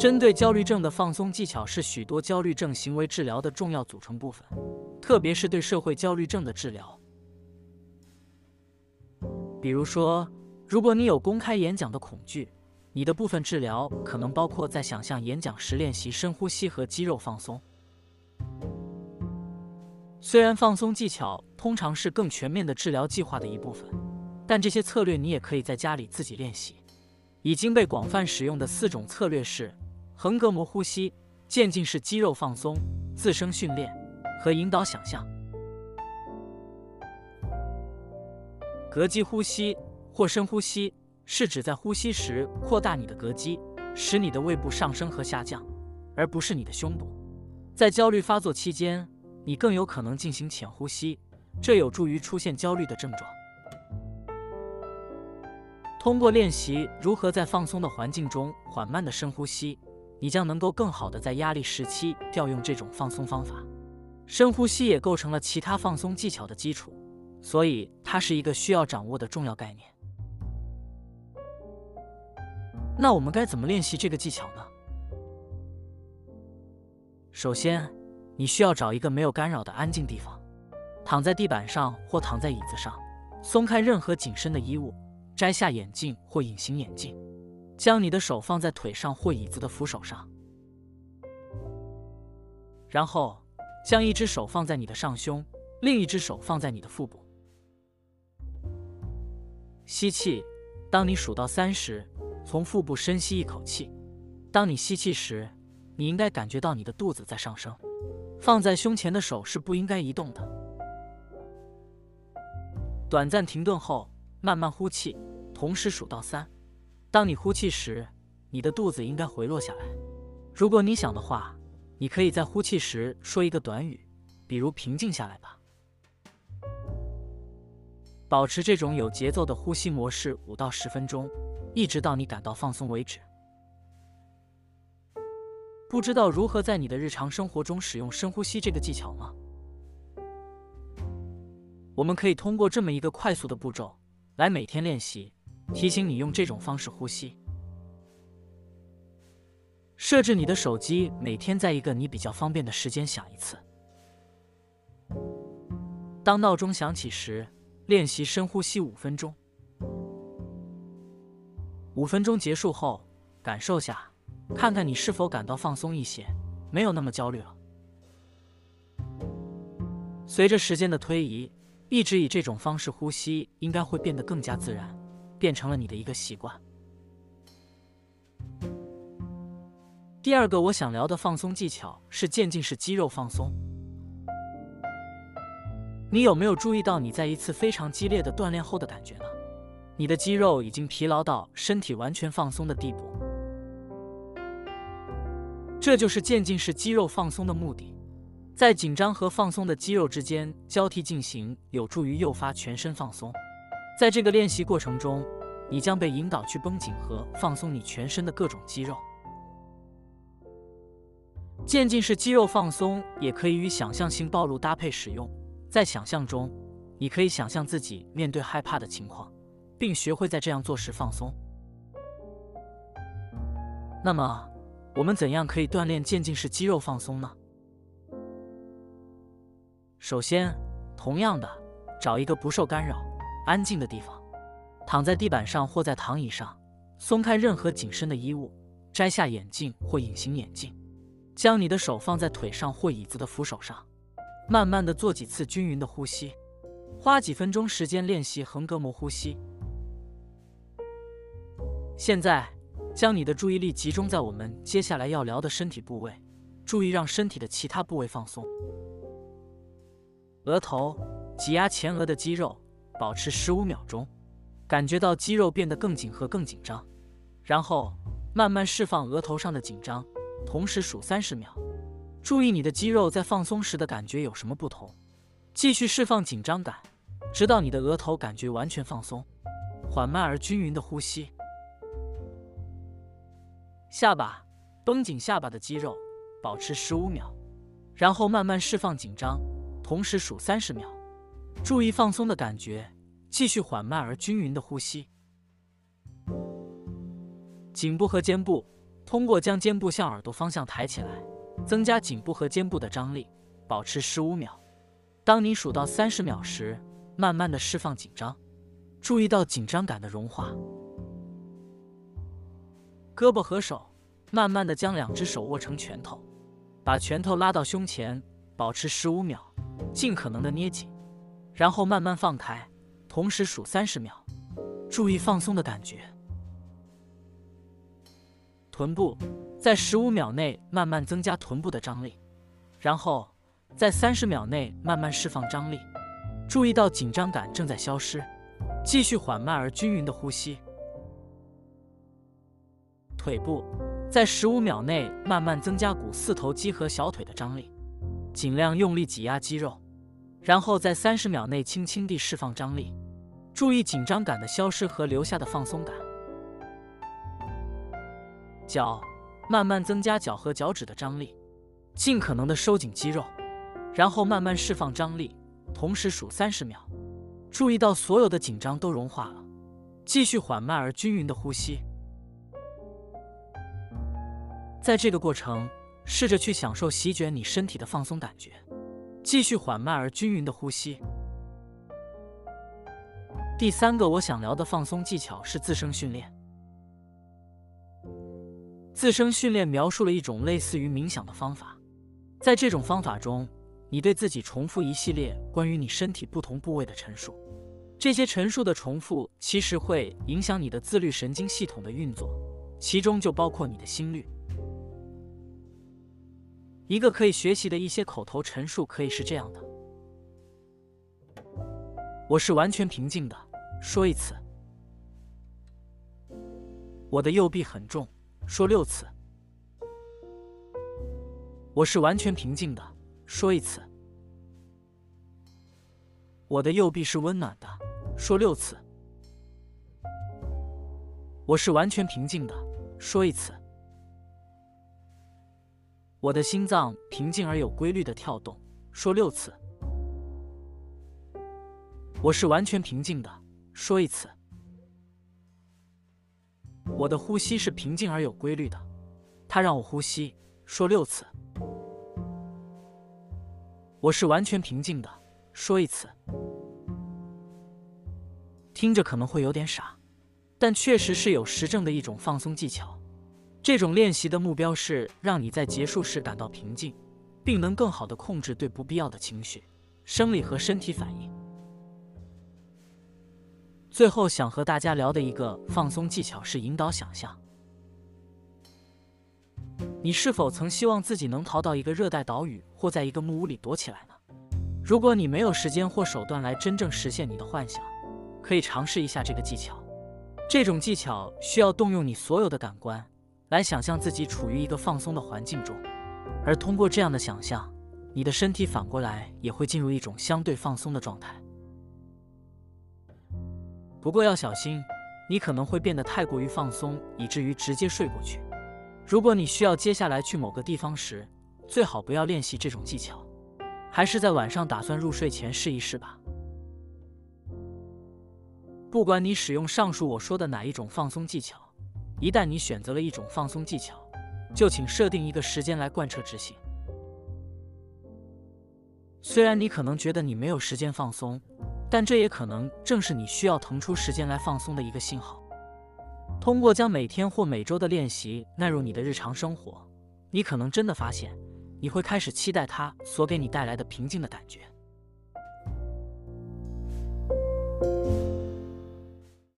针对焦虑症的放松技巧是许多焦虑症行为治疗的重要组成部分，特别是对社会焦虑症的治疗。比如说，如果你有公开演讲的恐惧，你的部分治疗可能包括在想象演讲时练习深呼吸和肌肉放松。虽然放松技巧通常是更全面的治疗计划的一部分，但这些策略你也可以在家里自己练习。已经被广泛使用的四种策略是：横膈膜呼吸、渐进式肌肉放松、自身训练和引导想象。膈肌呼吸或深呼吸是指在呼吸时扩大你的膈肌，使你的胃部上升和下降，而不是你的胸部。在焦虑发作期间，你更有可能进行浅呼吸，这有助于出现焦虑的症状。通过练习如何在放松的环境中缓慢的深呼吸，你将能够更好的在压力时期调用这种放松方法。深呼吸也构成了其他放松技巧的基础，所以它是一个需要掌握的重要概念。那我们该怎么练习这个技巧呢？首先，你需要找一个没有干扰的安静地方，躺在地板上或躺在椅子上，松开任何紧身的衣物。摘下眼镜或隐形眼镜，将你的手放在腿上或椅子的扶手上，然后将一只手放在你的上胸，另一只手放在你的腹部。吸气，当你数到三时，从腹部深吸一口气。当你吸气时，你应该感觉到你的肚子在上升。放在胸前的手是不应该移动的。短暂停顿后，慢慢呼气。同时数到三，当你呼气时，你的肚子应该回落下来。如果你想的话，你可以在呼气时说一个短语，比如“平静下来吧”。保持这种有节奏的呼吸模式五到十分钟，一直到你感到放松为止。不知道如何在你的日常生活中使用深呼吸这个技巧吗？我们可以通过这么一个快速的步骤来每天练习。提醒你用这种方式呼吸。设置你的手机每天在一个你比较方便的时间响一次。当闹钟响起时，练习深呼吸五分钟。五分钟结束后，感受下，看看你是否感到放松一些，没有那么焦虑了。随着时间的推移，一直以这种方式呼吸，应该会变得更加自然。变成了你的一个习惯。第二个我想聊的放松技巧是渐进式肌肉放松。你有没有注意到你在一次非常激烈的锻炼后的感觉呢？你的肌肉已经疲劳到身体完全放松的地步。这就是渐进式肌肉放松的目的，在紧张和放松的肌肉之间交替进行，有助于诱发全身放松。在这个练习过程中，你将被引导去绷紧和放松你全身的各种肌肉。渐进式肌肉放松也可以与想象性暴露搭配使用。在想象中，你可以想象自己面对害怕的情况，并学会在这样做时放松。那么，我们怎样可以锻炼渐进式肌肉放松呢？首先，同样的，找一个不受干扰。安静的地方，躺在地板上或在躺椅上，松开任何紧身的衣物，摘下眼镜或隐形眼镜，将你的手放在腿上或椅子的扶手上，慢慢的做几次均匀的呼吸，花几分钟时间练习横膈膜呼吸。现在，将你的注意力集中在我们接下来要聊的身体部位，注意让身体的其他部位放松，额头，挤压前额的肌肉。保持十五秒钟，感觉到肌肉变得更紧和更紧张，然后慢慢释放额头上的紧张，同时数三十秒。注意你的肌肉在放松时的感觉有什么不同。继续释放紧张感，直到你的额头感觉完全放松。缓慢而均匀的呼吸。下巴，绷紧下巴的肌肉，保持十五秒，然后慢慢释放紧张，同时数三十秒。注意放松的感觉，继续缓慢而均匀的呼吸。颈部和肩部，通过将肩部向耳朵方向抬起来，增加颈部和肩部的张力，保持十五秒。当你数到三十秒时，慢慢的释放紧张，注意到紧张感的融化。胳膊和手，慢慢的将两只手握成拳头，把拳头拉到胸前，保持十五秒，尽可能的捏紧，然后慢慢放开，同时数三十秒，注意放松的感觉。臀部在十五秒内慢慢增加臀部的张力，然后在三十秒内慢慢释放张力，注意到紧张感正在消失，继续缓慢而均匀的呼吸。腿部在十五秒内慢慢增加股四头肌和小腿的张力，尽量用力挤压肌肉，然后在三十秒内轻轻地释放张力，注意紧张感的消失和留下的放松感。脚慢慢增加脚和脚趾的张力，尽可能的收紧肌肉，然后慢慢释放张力，同时数三十秒，注意到所有的紧张都融化了，继续缓慢而均匀的呼吸。在这个过程，试着去享受席卷你身体的放松感觉，继续缓慢而均匀的呼吸。第三个我想聊的放松技巧是自声训练。自声训练描述了一种类似于冥想的方法，在这种方法中，你对自己重复一系列关于你身体不同部位的陈述，这些陈述的重复其实会影响你的自律神经系统的运作，其中就包括你的心率。一个可以学习的一些口头陈述可以是这样的：“我是完全平静的。”说一次。我的右臂很重。说六次。我是完全平静的。说一次。我的右臂是温暖的。说六次。我是完全平静的。说一次。我的心脏平静而有规律的跳动，说六次。我是完全平静的，说一次。我的呼吸是平静而有规律的，它让我呼吸，说六次。我是完全平静的，说一次。听着可能会有点傻，但确实是有实证的一种放松技巧。这种练习的目标是让你在结束时感到平静，并能更好的控制对不必要的情绪、生理和身体反应。最后想和大家聊的一个放松技巧是引导想象。你是否曾希望自己能逃到一个热带岛屿，或在一个木屋里躲起来呢？如果你没有时间或手段来真正实现你的幻想，可以尝试一下这个技巧。这种技巧需要动用你所有的感官。来想象自己处于一个放松的环境中，而通过这样的想象，你的身体反过来也会进入一种相对放松的状态。不过要小心，你可能会变得太过于放松，以至于直接睡过去。如果你需要接下来去某个地方时，最好不要练习这种技巧，还是在晚上打算入睡前试一试吧。不管你使用上述我说的哪一种放松技巧。一旦你选择了一种放松技巧，就请设定一个时间来贯彻执行。虽然你可能觉得你没有时间放松，但这也可能正是你需要腾出时间来放松的一个信号。通过将每天或每周的练习纳入你的日常生活，你可能真的发现，你会开始期待它所给你带来的平静的感觉。